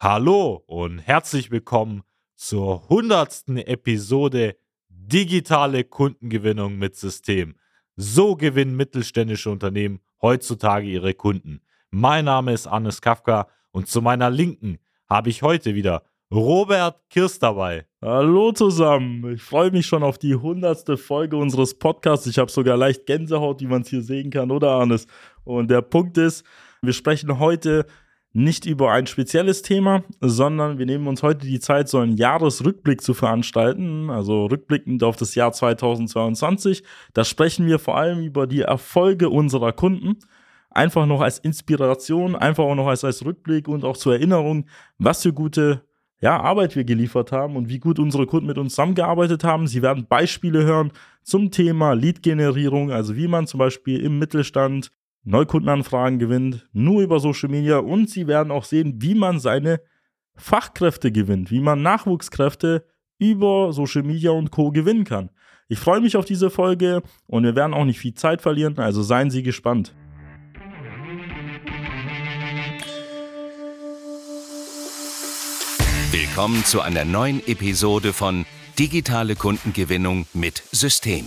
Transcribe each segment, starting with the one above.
Hallo und herzlich willkommen zur hundertsten Episode Digitale Kundengewinnung mit System. So gewinnen mittelständische Unternehmen heutzutage ihre Kunden. Mein Name ist Hannes Kafka und zu meiner Linken habe ich heute wieder Robert Kirst dabei. Hallo zusammen. Ich freue mich schon auf die hundertste Folge unseres Podcasts. Ich habe sogar leicht Gänsehaut, wie man es hier sehen kann, oder Hannes? Und der Punkt ist, wir sprechen heute nicht über ein spezielles Thema, sondern wir nehmen uns heute die Zeit, so einen Jahresrückblick zu veranstalten, also rückblickend auf das Jahr 2022. Da sprechen wir vor allem über die Erfolge unserer Kunden. Einfach noch als Inspiration, einfach auch noch als, als Rückblick und auch zur Erinnerung, was für gute ja, Arbeit wir geliefert haben und wie gut unsere Kunden mit uns zusammengearbeitet haben. Sie werden Beispiele hören zum Thema Lead-Generierung, also wie man zum Beispiel im Mittelstand Neukundenanfragen gewinnt, nur über Social Media und sie werden auch sehen, wie man seine Fachkräfte gewinnt, wie man Nachwuchskräfte über Social Media und Co. gewinnen kann. Ich freue mich auf diese Folge und wir werden auch nicht viel Zeit verlieren, also seien Sie gespannt. Willkommen zu einer neuen Episode von Digitale Kundengewinnung mit System.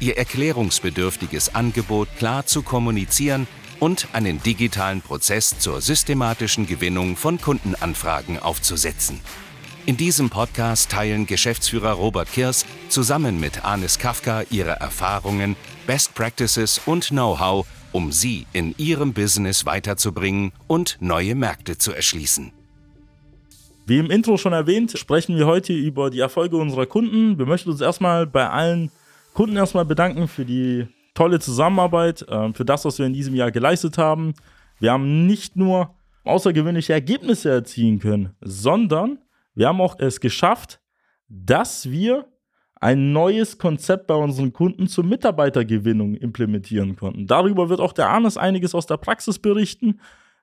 ihr erklärungsbedürftiges Angebot klar zu kommunizieren und einen digitalen Prozess zur systematischen Gewinnung von Kundenanfragen aufzusetzen. In diesem Podcast teilen Geschäftsführer Robert Kirs zusammen mit Anis Kafka ihre Erfahrungen, Best Practices und Know-how, um sie in ihrem Business weiterzubringen und neue Märkte zu erschließen. Wie im Intro schon erwähnt, sprechen wir heute über die Erfolge unserer Kunden. Wir möchten uns erstmal bei allen Kunden erstmal bedanken für die tolle Zusammenarbeit, äh, für das, was wir in diesem Jahr geleistet haben. Wir haben nicht nur außergewöhnliche Ergebnisse erzielen können, sondern wir haben auch es geschafft, dass wir ein neues Konzept bei unseren Kunden zur Mitarbeitergewinnung implementieren konnten. Darüber wird auch der Arnes einiges aus der Praxis berichten.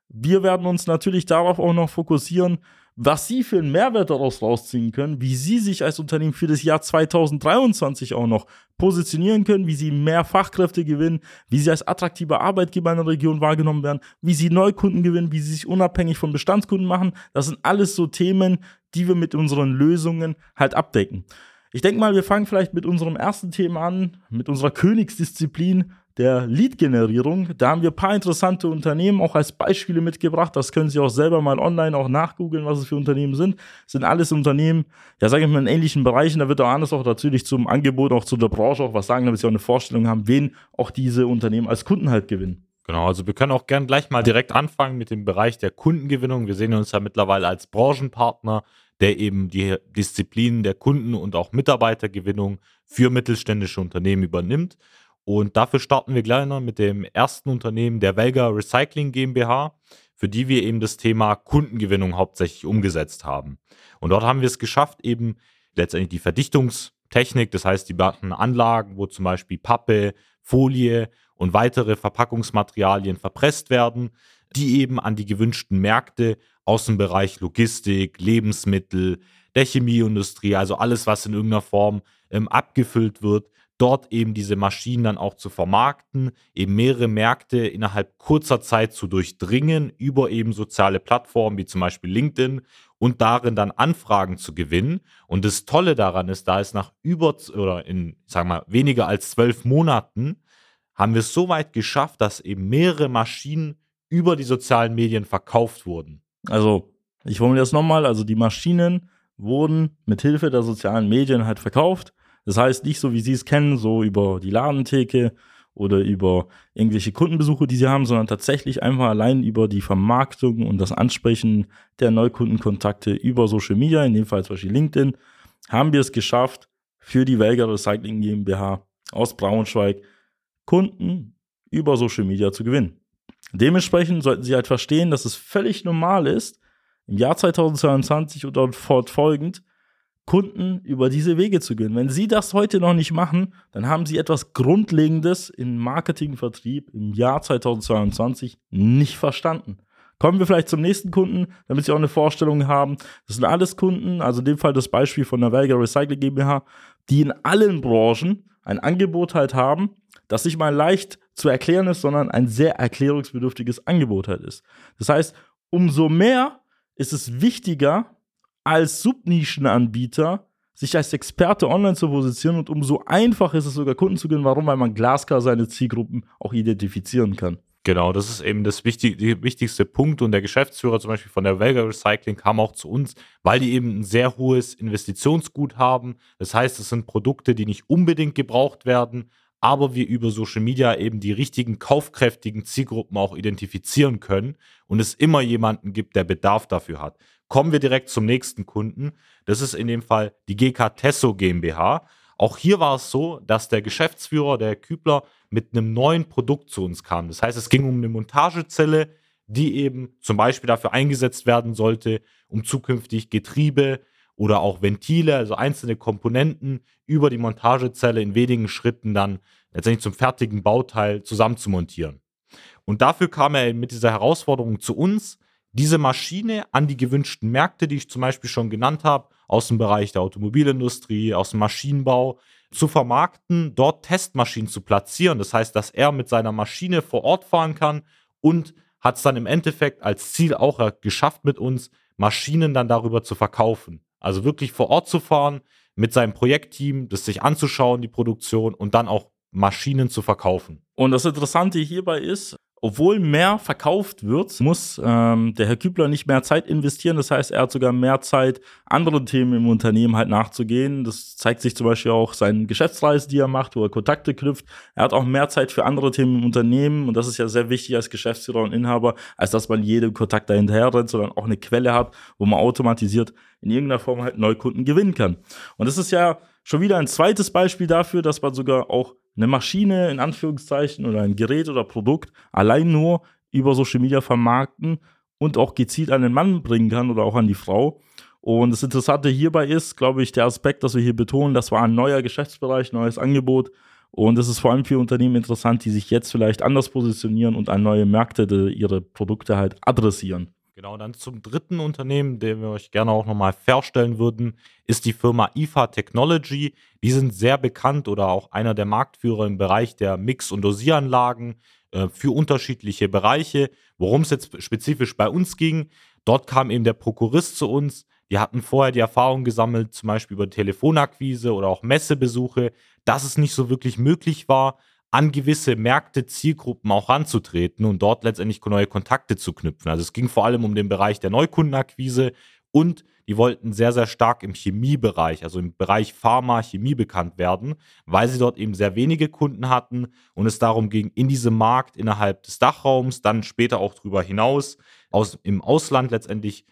Wir werden uns natürlich darauf auch noch fokussieren, was Sie für einen Mehrwert daraus rausziehen können, wie Sie sich als Unternehmen für das Jahr 2023 auch noch positionieren können, wie Sie mehr Fachkräfte gewinnen, wie Sie als attraktiver Arbeitgeber in der Region wahrgenommen werden, wie Sie Neukunden gewinnen, wie Sie sich unabhängig von Bestandskunden machen. Das sind alles so Themen, die wir mit unseren Lösungen halt abdecken. Ich denke mal, wir fangen vielleicht mit unserem ersten Thema an, mit unserer Königsdisziplin, der Lead-Generierung. Da haben wir ein paar interessante Unternehmen auch als Beispiele mitgebracht. Das können Sie auch selber mal online auch nachgoogeln, was es für Unternehmen sind. Das sind alles Unternehmen, ja, sage ich mal, in ähnlichen Bereichen. Da wird auch anders auch natürlich zum Angebot, auch zu der Branche auch was sagen, damit Sie auch eine Vorstellung haben, wen auch diese Unternehmen als Kunden halt gewinnen. Genau, also wir können auch gern gleich mal direkt anfangen mit dem Bereich der Kundengewinnung. Wir sehen uns ja mittlerweile als Branchenpartner, der eben die Disziplinen der Kunden- und auch Mitarbeitergewinnung für mittelständische Unternehmen übernimmt. Und dafür starten wir gleich noch mit dem ersten Unternehmen, der Welga Recycling GmbH, für die wir eben das Thema Kundengewinnung hauptsächlich umgesetzt haben. Und dort haben wir es geschafft, eben letztendlich die Verdichtungstechnik, das heißt die machen Anlagen, wo zum Beispiel Pappe, Folie und weitere Verpackungsmaterialien verpresst werden, die eben an die gewünschten Märkte aus dem Bereich Logistik, Lebensmittel, der Chemieindustrie, also alles, was in irgendeiner Form ähm, abgefüllt wird, dort eben diese Maschinen dann auch zu vermarkten, eben mehrere Märkte innerhalb kurzer Zeit zu durchdringen über eben soziale Plattformen wie zum Beispiel LinkedIn und darin dann Anfragen zu gewinnen. Und das Tolle daran ist, da ist nach über oder in, sagen wir mal, weniger als zwölf Monaten haben wir es so weit geschafft, dass eben mehrere Maschinen über die sozialen Medien verkauft wurden. Also, ich formuliere das nochmal, also die Maschinen wurden mit Hilfe der sozialen Medien halt verkauft das heißt, nicht so, wie Sie es kennen, so über die Ladentheke oder über irgendwelche Kundenbesuche, die Sie haben, sondern tatsächlich einfach allein über die Vermarktung und das Ansprechen der Neukundenkontakte über Social Media, in dem Fall zum Beispiel LinkedIn, haben wir es geschafft, für die Welger Recycling GmbH aus Braunschweig Kunden über Social Media zu gewinnen. Dementsprechend sollten Sie halt verstehen, dass es völlig normal ist, im Jahr 2022 oder fortfolgend Kunden über diese Wege zu gehen. Wenn Sie das heute noch nicht machen, dann haben Sie etwas Grundlegendes im Marketingvertrieb im Jahr 2022 nicht verstanden. Kommen wir vielleicht zum nächsten Kunden, damit Sie auch eine Vorstellung haben. Das sind alles Kunden, also in dem Fall das Beispiel von der Velga Recycle GmbH, die in allen Branchen ein Angebot halt haben, das nicht mal leicht zu erklären ist, sondern ein sehr erklärungsbedürftiges Angebot halt ist. Das heißt, umso mehr ist es wichtiger, als Subnischenanbieter sich als Experte online zu positionieren und umso einfacher ist es sogar Kunden zu gewinnen. Warum? Weil man glasklar seine Zielgruppen auch identifizieren kann. Genau, das ist eben das wichtig, der wichtigste Punkt. Und der Geschäftsführer zum Beispiel von der Velga Recycling kam auch zu uns, weil die eben ein sehr hohes Investitionsgut haben. Das heißt, es sind Produkte, die nicht unbedingt gebraucht werden, aber wir über Social Media eben die richtigen kaufkräftigen Zielgruppen auch identifizieren können und es immer jemanden gibt, der Bedarf dafür hat. Kommen wir direkt zum nächsten Kunden. Das ist in dem Fall die GK Tesso GmbH. Auch hier war es so, dass der Geschäftsführer, der Kübler, mit einem neuen Produkt zu uns kam. Das heißt, es ging um eine Montagezelle, die eben zum Beispiel dafür eingesetzt werden sollte, um zukünftig Getriebe oder auch Ventile, also einzelne Komponenten über die Montagezelle in wenigen Schritten dann letztendlich zum fertigen Bauteil zusammenzumontieren. Und dafür kam er mit dieser Herausforderung zu uns, diese Maschine an die gewünschten Märkte, die ich zum Beispiel schon genannt habe, aus dem Bereich der Automobilindustrie, aus dem Maschinenbau, zu vermarkten, dort Testmaschinen zu platzieren. Das heißt, dass er mit seiner Maschine vor Ort fahren kann und hat es dann im Endeffekt als Ziel auch geschafft mit uns, Maschinen dann darüber zu verkaufen. Also wirklich vor Ort zu fahren, mit seinem Projektteam, das sich anzuschauen, die Produktion und dann auch Maschinen zu verkaufen. Und das Interessante hierbei ist, obwohl mehr verkauft wird, muss ähm, der Herr Kübler nicht mehr Zeit investieren. Das heißt, er hat sogar mehr Zeit, anderen Themen im Unternehmen halt nachzugehen. Das zeigt sich zum Beispiel auch seinen Geschäftsreisen, die er macht, wo er Kontakte knüpft. Er hat auch mehr Zeit für andere Themen im Unternehmen. Und das ist ja sehr wichtig als Geschäftsführer und Inhaber, als dass man jedem Kontakt dahinter rennt, sondern auch eine Quelle hat, wo man automatisiert in irgendeiner Form halt Neukunden gewinnen kann. Und das ist ja schon wieder ein zweites Beispiel dafür, dass man sogar auch eine Maschine in Anführungszeichen oder ein Gerät oder Produkt allein nur über Social Media vermarkten und auch gezielt an den Mann bringen kann oder auch an die Frau. Und das Interessante hierbei ist, glaube ich, der Aspekt, dass wir hier betonen, das war ein neuer Geschäftsbereich, neues Angebot. Und das ist vor allem für Unternehmen interessant, die sich jetzt vielleicht anders positionieren und an neue Märkte ihre Produkte halt adressieren. Genau, dann zum dritten Unternehmen, den wir euch gerne auch nochmal vorstellen würden, ist die Firma IFA Technology. Die sind sehr bekannt oder auch einer der Marktführer im Bereich der Mix- und Dosieranlagen äh, für unterschiedliche Bereiche. Worum es jetzt spezifisch bei uns ging, dort kam eben der Prokurist zu uns. Die hatten vorher die Erfahrung gesammelt, zum Beispiel über Telefonakquise oder auch Messebesuche, dass es nicht so wirklich möglich war, an gewisse Märkte, Zielgruppen auch ranzutreten und dort letztendlich neue Kontakte zu knüpfen. Also es ging vor allem um den Bereich der Neukundenakquise und die wollten sehr, sehr stark im Chemiebereich, also im Bereich Pharma, Chemie bekannt werden, weil sie dort eben sehr wenige Kunden hatten und es darum ging, in diesem Markt innerhalb des Dachraums, dann später auch darüber hinaus, aus, im Ausland letztendlich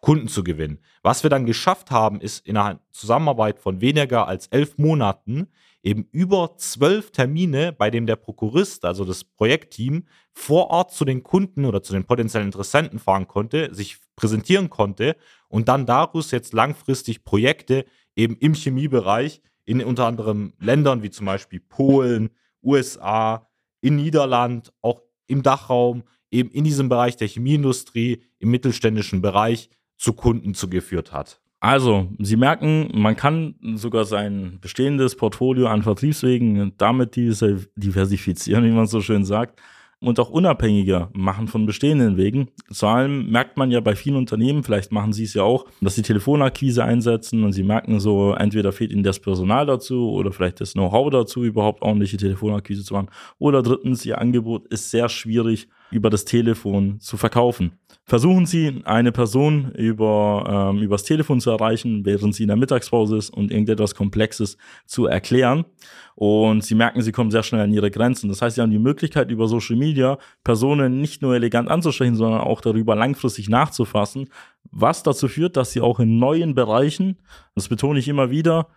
Kunden zu gewinnen. Was wir dann geschafft haben, ist in einer Zusammenarbeit von weniger als elf Monaten eben über zwölf Termine, bei dem der Prokurist, also das Projektteam, vor Ort zu den Kunden oder zu den potenziellen Interessenten fahren konnte, sich präsentieren konnte und dann daraus jetzt langfristig Projekte eben im Chemiebereich in unter anderem Ländern wie zum Beispiel Polen, USA, in Niederland, auch im Dachraum, eben in diesem Bereich der Chemieindustrie, im mittelständischen Bereich zu Kunden zugeführt hat. Also, Sie merken, man kann sogar sein bestehendes Portfolio an Vertriebswegen damit diversifizieren, wie man so schön sagt, und auch unabhängiger machen von bestehenden Wegen. Vor allem merkt man ja bei vielen Unternehmen, vielleicht machen Sie es ja auch, dass sie Telefonakquise einsetzen und Sie merken so, entweder fehlt Ihnen das Personal dazu oder vielleicht das Know-how dazu, überhaupt ordentliche Telefonakquise zu machen. Oder drittens, Ihr Angebot ist sehr schwierig über das Telefon zu verkaufen. Versuchen Sie, eine Person über, ähm, übers Telefon zu erreichen, während sie in der Mittagspause ist und irgendetwas Komplexes zu erklären. Und Sie merken, Sie kommen sehr schnell an Ihre Grenzen. Das heißt, Sie haben die Möglichkeit, über Social Media Personen nicht nur elegant anzusprechen, sondern auch darüber langfristig nachzufassen, was dazu führt, dass Sie auch in neuen Bereichen, das betone ich immer wieder,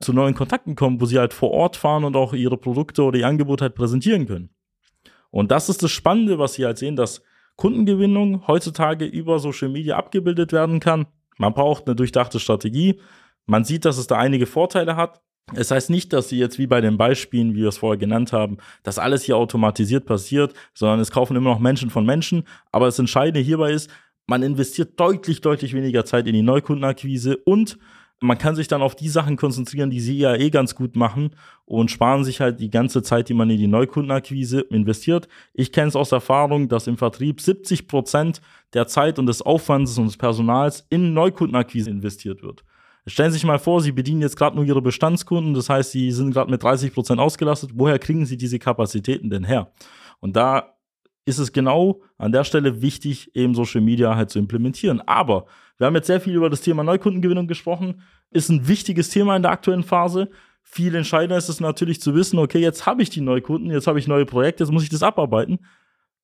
zu neuen Kontakten kommen, wo Sie halt vor Ort fahren und auch Ihre Produkte oder Ihr Angebot halt präsentieren können. Und das ist das Spannende, was Sie halt sehen, dass Kundengewinnung heutzutage über Social Media abgebildet werden kann. Man braucht eine durchdachte Strategie. Man sieht, dass es da einige Vorteile hat. Es heißt nicht, dass sie jetzt wie bei den Beispielen, wie wir es vorher genannt haben, dass alles hier automatisiert passiert, sondern es kaufen immer noch Menschen von Menschen. Aber das Entscheidende hierbei ist, man investiert deutlich, deutlich weniger Zeit in die Neukundenakquise und man kann sich dann auf die Sachen konzentrieren, die sie ja eh ganz gut machen und sparen sich halt die ganze Zeit, die man in die Neukundenakquise investiert. Ich kenne es aus Erfahrung, dass im Vertrieb 70 Prozent der Zeit und des Aufwands und des Personals in Neukundenakquise investiert wird. Stellen Sie sich mal vor, Sie bedienen jetzt gerade nur Ihre Bestandskunden, das heißt, Sie sind gerade mit 30 Prozent ausgelastet. Woher kriegen Sie diese Kapazitäten denn her? Und da ist es genau an der Stelle wichtig, eben Social Media halt zu implementieren. Aber wir haben jetzt sehr viel über das Thema Neukundengewinnung gesprochen. Ist ein wichtiges Thema in der aktuellen Phase. Viel entscheidender ist es natürlich zu wissen, okay, jetzt habe ich die Neukunden, jetzt habe ich neue Projekte, jetzt muss ich das abarbeiten.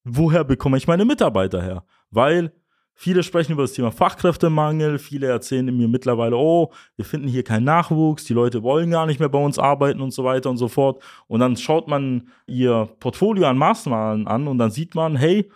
Woher bekomme ich meine Mitarbeiter her? Weil Viele sprechen über das Thema Fachkräftemangel. Viele erzählen mir mittlerweile, oh, wir finden hier keinen Nachwuchs, die Leute wollen gar nicht mehr bei uns arbeiten und so weiter und so fort. Und dann schaut man ihr Portfolio an Maßnahmen an und dann sieht man, hey,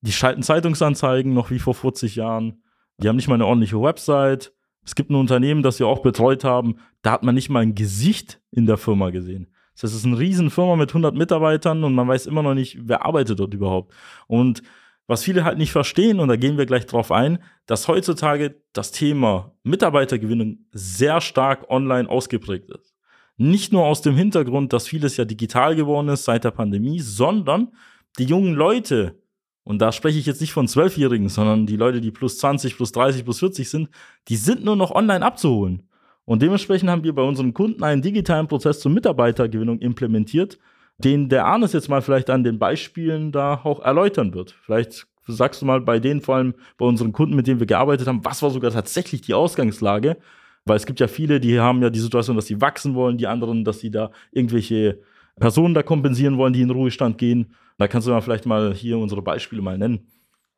die schalten Zeitungsanzeigen noch wie vor 40 Jahren. Die haben nicht mal eine ordentliche Website. Es gibt ein Unternehmen, das wir auch betreut haben, da hat man nicht mal ein Gesicht in der Firma gesehen. Das ist eine Riesenfirma mit 100 Mitarbeitern und man weiß immer noch nicht, wer arbeitet dort überhaupt. Und was viele halt nicht verstehen, und da gehen wir gleich drauf ein, dass heutzutage das Thema Mitarbeitergewinnung sehr stark online ausgeprägt ist. Nicht nur aus dem Hintergrund, dass vieles ja digital geworden ist seit der Pandemie, sondern die jungen Leute, und da spreche ich jetzt nicht von Zwölfjährigen, sondern die Leute, die plus 20, plus 30, plus 40 sind, die sind nur noch online abzuholen. Und dementsprechend haben wir bei unseren Kunden einen digitalen Prozess zur Mitarbeitergewinnung implementiert, den der Arnes jetzt mal vielleicht an den Beispielen da auch erläutern wird. Vielleicht sagst du mal bei denen, vor allem bei unseren Kunden, mit denen wir gearbeitet haben, was war sogar tatsächlich die Ausgangslage? Weil es gibt ja viele, die haben ja die Situation, dass sie wachsen wollen, die anderen, dass sie da irgendwelche Personen da kompensieren wollen, die in Ruhestand gehen. Da kannst du mal vielleicht mal hier unsere Beispiele mal nennen.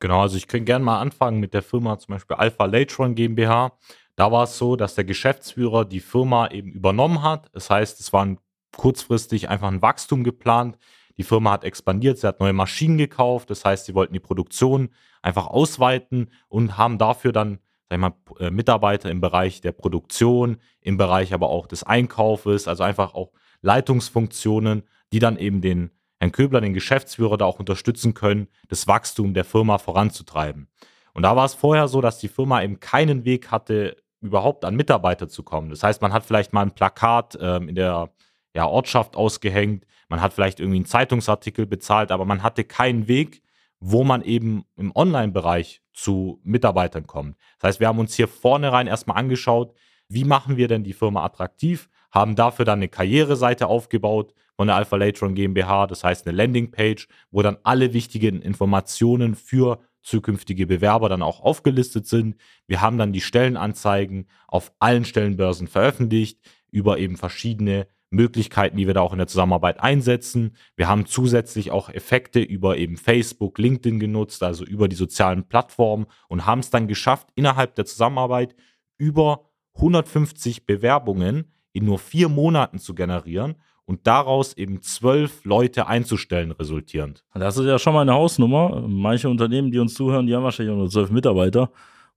Genau, also ich könnte gerne mal anfangen mit der Firma zum Beispiel Alpha Latron GmbH. Da war es so, dass der Geschäftsführer die Firma eben übernommen hat. Das heißt, es war kurzfristig einfach ein Wachstum geplant. Die Firma hat expandiert, sie hat neue Maschinen gekauft. Das heißt, sie wollten die Produktion einfach ausweiten und haben dafür dann sag ich mal, äh, Mitarbeiter im Bereich der Produktion, im Bereich aber auch des Einkaufes, also einfach auch Leitungsfunktionen, die dann eben den Herrn Köbler, den Geschäftsführer, da auch unterstützen können, das Wachstum der Firma voranzutreiben. Und da war es vorher so, dass die Firma eben keinen Weg hatte, überhaupt an Mitarbeiter zu kommen. Das heißt, man hat vielleicht mal ein Plakat ähm, in der ja, Ortschaft ausgehängt, man hat vielleicht irgendwie einen Zeitungsartikel bezahlt, aber man hatte keinen Weg, wo man eben im Online-Bereich zu Mitarbeitern kommt. Das heißt, wir haben uns hier vornherein erstmal angeschaut, wie machen wir denn die Firma attraktiv, haben dafür dann eine Karriereseite aufgebaut von der Alpha Latron GmbH, das heißt eine Landingpage, wo dann alle wichtigen Informationen für zukünftige Bewerber dann auch aufgelistet sind. Wir haben dann die Stellenanzeigen auf allen Stellenbörsen veröffentlicht über eben verschiedene Möglichkeiten, die wir da auch in der Zusammenarbeit einsetzen. Wir haben zusätzlich auch Effekte über eben Facebook, LinkedIn genutzt, also über die sozialen Plattformen und haben es dann geschafft, innerhalb der Zusammenarbeit über 150 Bewerbungen in nur vier Monaten zu generieren und daraus eben zwölf Leute einzustellen resultierend. Das ist ja schon mal eine Hausnummer. Manche Unternehmen, die uns zuhören, die haben wahrscheinlich nur zwölf Mitarbeiter.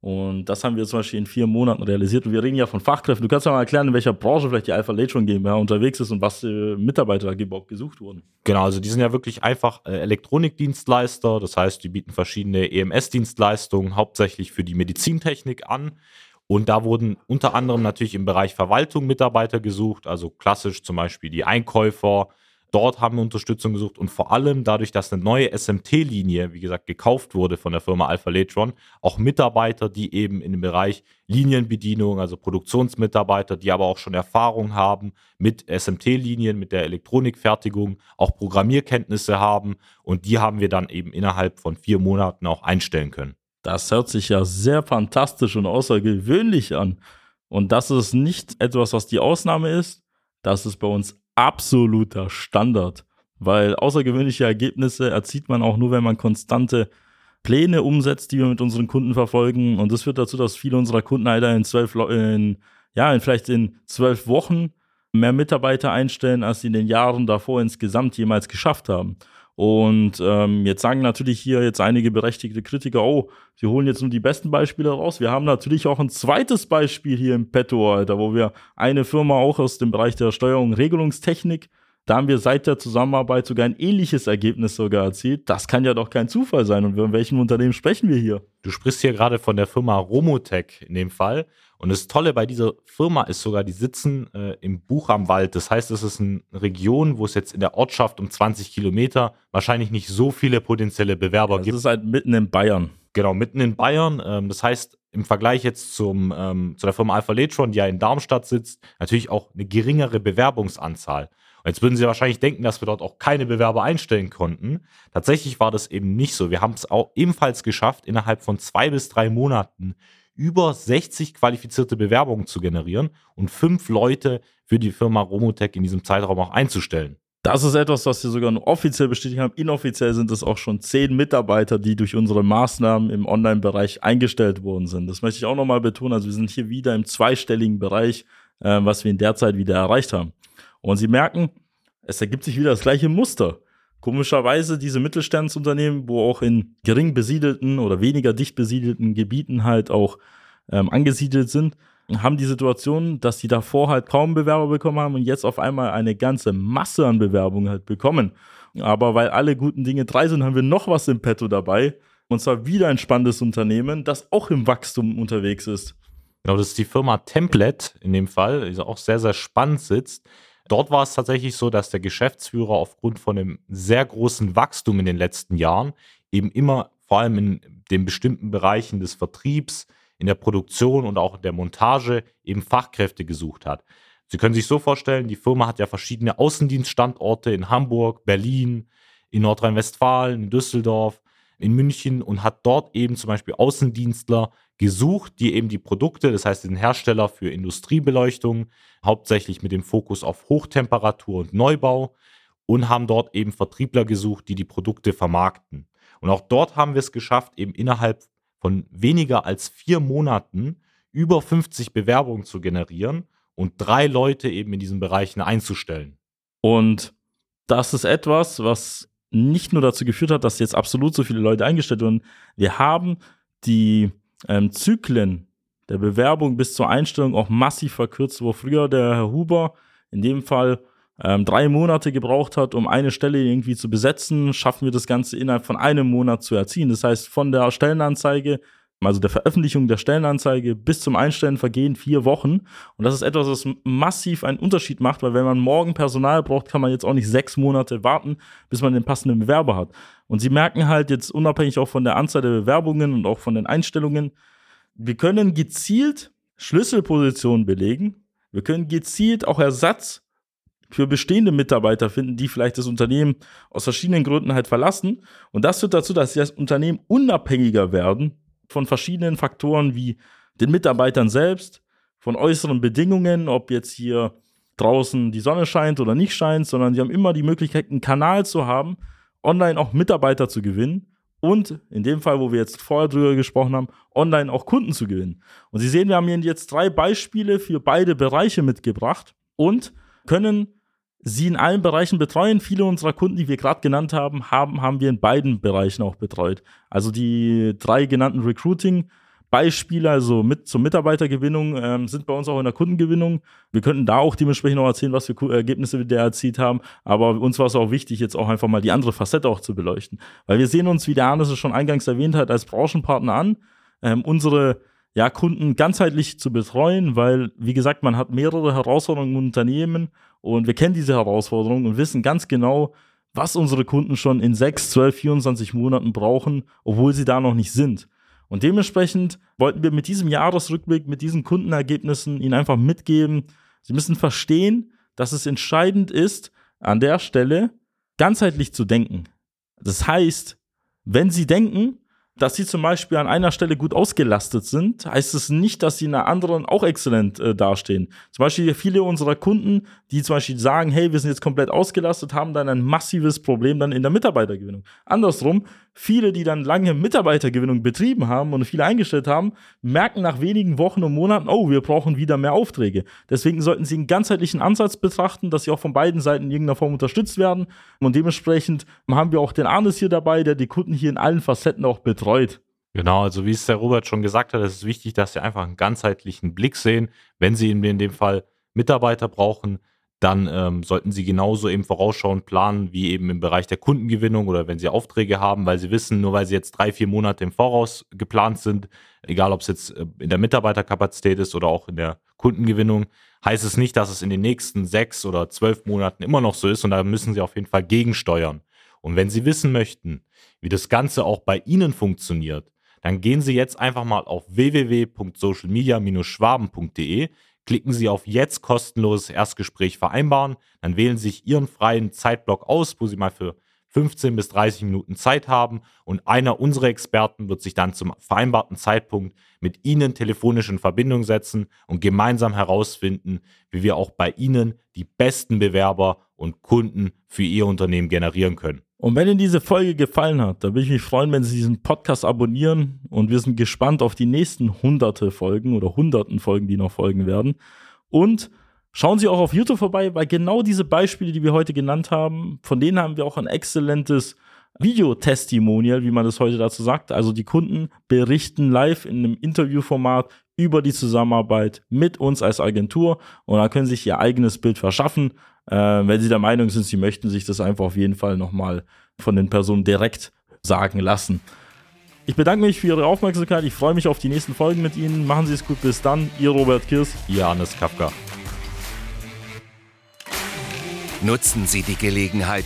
Und das haben wir zum Beispiel in vier Monaten realisiert. Und wir reden ja von Fachkräften. Du kannst ja mal erklären, in welcher Branche vielleicht die Alpha Latron GmbH unterwegs ist und was äh, Mitarbeiter überhaupt gesucht wurden. Genau, also die sind ja wirklich einfach äh, Elektronikdienstleister. Das heißt, die bieten verschiedene EMS-Dienstleistungen hauptsächlich für die Medizintechnik an. Und da wurden unter anderem natürlich im Bereich Verwaltung Mitarbeiter gesucht, also klassisch zum Beispiel die Einkäufer. Dort haben wir Unterstützung gesucht und vor allem dadurch, dass eine neue SMT-Linie, wie gesagt, gekauft wurde von der Firma Alpha Latron, auch Mitarbeiter, die eben in dem Bereich Linienbedienung, also Produktionsmitarbeiter, die aber auch schon Erfahrung haben mit SMT-Linien, mit der Elektronikfertigung, auch Programmierkenntnisse haben und die haben wir dann eben innerhalb von vier Monaten auch einstellen können. Das hört sich ja sehr fantastisch und außergewöhnlich an. Und das ist nicht etwas, was die Ausnahme ist. Das ist bei uns absoluter Standard. Weil außergewöhnliche Ergebnisse erzielt man auch nur, wenn man konstante Pläne umsetzt, die wir mit unseren Kunden verfolgen. Und das führt dazu, dass viele unserer Kunden leider in zwölf, in, ja, in vielleicht in zwölf Wochen mehr Mitarbeiter einstellen, als sie in den Jahren davor insgesamt jemals geschafft haben. Und ähm, jetzt sagen natürlich hier jetzt einige berechtigte Kritiker, oh, sie holen jetzt nur die besten Beispiele raus. Wir haben natürlich auch ein zweites Beispiel hier im Petto, Alter, wo wir eine Firma auch aus dem Bereich der Steuerung und Regelungstechnik da haben wir seit der Zusammenarbeit sogar ein ähnliches Ergebnis sogar erzielt. Das kann ja doch kein Zufall sein. Und von welchem Unternehmen sprechen wir hier? Du sprichst hier gerade von der Firma Romotech in dem Fall. Und das Tolle bei dieser Firma ist sogar, die sitzen äh, im Buch am Wald. Das heißt, es ist eine Region, wo es jetzt in der Ortschaft um 20 Kilometer wahrscheinlich nicht so viele potenzielle Bewerber das gibt. Das ist halt mitten in Bayern. Genau, mitten in Bayern. Ähm, das heißt, im Vergleich jetzt zum, ähm, zu der Firma Alpha Letron, die ja in Darmstadt sitzt, natürlich auch eine geringere Bewerbungsanzahl. Jetzt würden Sie wahrscheinlich denken, dass wir dort auch keine Bewerber einstellen konnten. Tatsächlich war das eben nicht so. Wir haben es auch ebenfalls geschafft, innerhalb von zwei bis drei Monaten über 60 qualifizierte Bewerbungen zu generieren und fünf Leute für die Firma Romotech in diesem Zeitraum auch einzustellen. Das ist etwas, was wir sogar nur offiziell bestätigt haben. Inoffiziell sind es auch schon zehn Mitarbeiter, die durch unsere Maßnahmen im Online-Bereich eingestellt worden sind. Das möchte ich auch nochmal betonen. Also wir sind hier wieder im zweistelligen Bereich, äh, was wir in der Zeit wieder erreicht haben. Und Sie merken, es ergibt sich wieder das gleiche Muster. Komischerweise diese Mittelstandsunternehmen, wo auch in gering besiedelten oder weniger dicht besiedelten Gebieten halt auch ähm, angesiedelt sind, haben die Situation, dass sie davor halt kaum Bewerber bekommen haben und jetzt auf einmal eine ganze Masse an Bewerbungen halt bekommen. Aber weil alle guten Dinge drei sind, haben wir noch was im Petto dabei. Und zwar wieder ein spannendes Unternehmen, das auch im Wachstum unterwegs ist. Genau, das ist die Firma Template in dem Fall, die auch sehr, sehr spannend sitzt. Dort war es tatsächlich so, dass der Geschäftsführer aufgrund von einem sehr großen Wachstum in den letzten Jahren eben immer vor allem in den bestimmten Bereichen des Vertriebs, in der Produktion und auch in der Montage eben Fachkräfte gesucht hat. Sie können sich so vorstellen, die Firma hat ja verschiedene Außendienststandorte in Hamburg, Berlin, in Nordrhein-Westfalen, in Düsseldorf, in München und hat dort eben zum Beispiel Außendienstler gesucht, die eben die Produkte, das heißt den Hersteller für Industriebeleuchtung, hauptsächlich mit dem Fokus auf Hochtemperatur und Neubau und haben dort eben Vertriebler gesucht, die die Produkte vermarkten. Und auch dort haben wir es geschafft, eben innerhalb von weniger als vier Monaten über 50 Bewerbungen zu generieren und drei Leute eben in diesen Bereichen einzustellen. Und das ist etwas, was nicht nur dazu geführt hat, dass jetzt absolut so viele Leute eingestellt wurden. Wir haben die ähm, Zyklen der Bewerbung bis zur Einstellung auch massiv verkürzt, wo früher der Herr Huber in dem Fall ähm, drei Monate gebraucht hat, um eine Stelle irgendwie zu besetzen, schaffen wir das Ganze innerhalb von einem Monat zu erziehen. Das heißt, von der Stellenanzeige also der Veröffentlichung der Stellenanzeige bis zum Einstellen vergehen vier Wochen. Und das ist etwas, was massiv einen Unterschied macht, weil wenn man morgen Personal braucht, kann man jetzt auch nicht sechs Monate warten, bis man den passenden Bewerber hat. Und sie merken halt jetzt unabhängig auch von der Anzahl der Bewerbungen und auch von den Einstellungen, wir können gezielt Schlüsselpositionen belegen. Wir können gezielt auch Ersatz für bestehende Mitarbeiter finden, die vielleicht das Unternehmen aus verschiedenen Gründen halt verlassen. Und das führt dazu, dass sie das Unternehmen unabhängiger werden von verschiedenen Faktoren wie den Mitarbeitern selbst, von äußeren Bedingungen, ob jetzt hier draußen die Sonne scheint oder nicht scheint, sondern sie haben immer die Möglichkeit, einen Kanal zu haben, online auch Mitarbeiter zu gewinnen und in dem Fall, wo wir jetzt vorher drüber gesprochen haben, online auch Kunden zu gewinnen. Und Sie sehen, wir haben hier jetzt drei Beispiele für beide Bereiche mitgebracht und können sie in allen Bereichen betreuen. Viele unserer Kunden, die wir gerade genannt haben, haben, haben wir in beiden Bereichen auch betreut. Also die drei genannten Recruiting- Beispiele, also mit zur Mitarbeitergewinnung, ähm, sind bei uns auch in der Kundengewinnung. Wir könnten da auch dementsprechend noch erzählen, was für Ergebnisse wir da erzielt haben. Aber uns war es auch wichtig, jetzt auch einfach mal die andere Facette auch zu beleuchten. Weil wir sehen uns, wie der Arne es schon eingangs erwähnt hat, als Branchenpartner an. Ähm, unsere ja, Kunden ganzheitlich zu betreuen, weil, wie gesagt, man hat mehrere Herausforderungen im Unternehmen und wir kennen diese Herausforderungen und wissen ganz genau, was unsere Kunden schon in 6, 12, 24 Monaten brauchen, obwohl sie da noch nicht sind. Und dementsprechend wollten wir mit diesem Jahresrückblick, mit diesen Kundenergebnissen ihnen einfach mitgeben, sie müssen verstehen, dass es entscheidend ist, an der Stelle ganzheitlich zu denken. Das heißt, wenn sie denken, dass sie zum Beispiel an einer Stelle gut ausgelastet sind, heißt es nicht, dass sie in einer anderen auch exzellent äh, dastehen. Zum Beispiel viele unserer Kunden, die zum Beispiel sagen, hey, wir sind jetzt komplett ausgelastet, haben dann ein massives Problem dann in der Mitarbeitergewinnung. Andersrum, viele, die dann lange Mitarbeitergewinnung betrieben haben und viele eingestellt haben, merken nach wenigen Wochen und Monaten, oh, wir brauchen wieder mehr Aufträge. Deswegen sollten sie einen ganzheitlichen Ansatz betrachten, dass sie auch von beiden Seiten in irgendeiner Form unterstützt werden. Und dementsprechend haben wir auch den Arnes hier dabei, der die Kunden hier in allen Facetten auch betreut. Genau, also wie es der Robert schon gesagt hat, es ist wichtig, dass Sie einfach einen ganzheitlichen Blick sehen. Wenn Sie in dem Fall Mitarbeiter brauchen, dann ähm, sollten Sie genauso eben vorausschauend planen, wie eben im Bereich der Kundengewinnung oder wenn Sie Aufträge haben, weil Sie wissen, nur weil Sie jetzt drei, vier Monate im Voraus geplant sind, egal ob es jetzt äh, in der Mitarbeiterkapazität ist oder auch in der Kundengewinnung, heißt es nicht, dass es in den nächsten sechs oder zwölf Monaten immer noch so ist und da müssen Sie auf jeden Fall gegensteuern. Und wenn Sie wissen möchten, wie das Ganze auch bei Ihnen funktioniert, dann gehen Sie jetzt einfach mal auf www.socialmedia-schwaben.de, klicken Sie auf jetzt kostenloses Erstgespräch vereinbaren, dann wählen Sie sich Ihren freien Zeitblock aus, wo Sie mal für 15 bis 30 Minuten Zeit haben. Und einer unserer Experten wird sich dann zum vereinbarten Zeitpunkt mit Ihnen telefonisch in Verbindung setzen und gemeinsam herausfinden, wie wir auch bei Ihnen die besten Bewerber und Kunden für Ihr Unternehmen generieren können. Und wenn Ihnen diese Folge gefallen hat, dann würde ich mich freuen, wenn Sie diesen Podcast abonnieren. Und wir sind gespannt auf die nächsten hunderte Folgen oder hunderten Folgen, die noch folgen werden. Und schauen Sie auch auf YouTube vorbei, weil genau diese Beispiele, die wir heute genannt haben, von denen haben wir auch ein exzellentes Videotestimonial, wie man das heute dazu sagt. Also die Kunden berichten live in einem Interviewformat über die Zusammenarbeit mit uns als Agentur und da können Sie sich ihr eigenes Bild verschaffen. Äh, wenn Sie der Meinung sind, Sie möchten sich das einfach auf jeden Fall nochmal von den Personen direkt sagen lassen. Ich bedanke mich für Ihre Aufmerksamkeit. Ich freue mich auf die nächsten Folgen mit Ihnen. Machen Sie es gut. Bis dann. Ihr Robert Kirs. Ihr Hannes Kafka. Nutzen Sie die Gelegenheit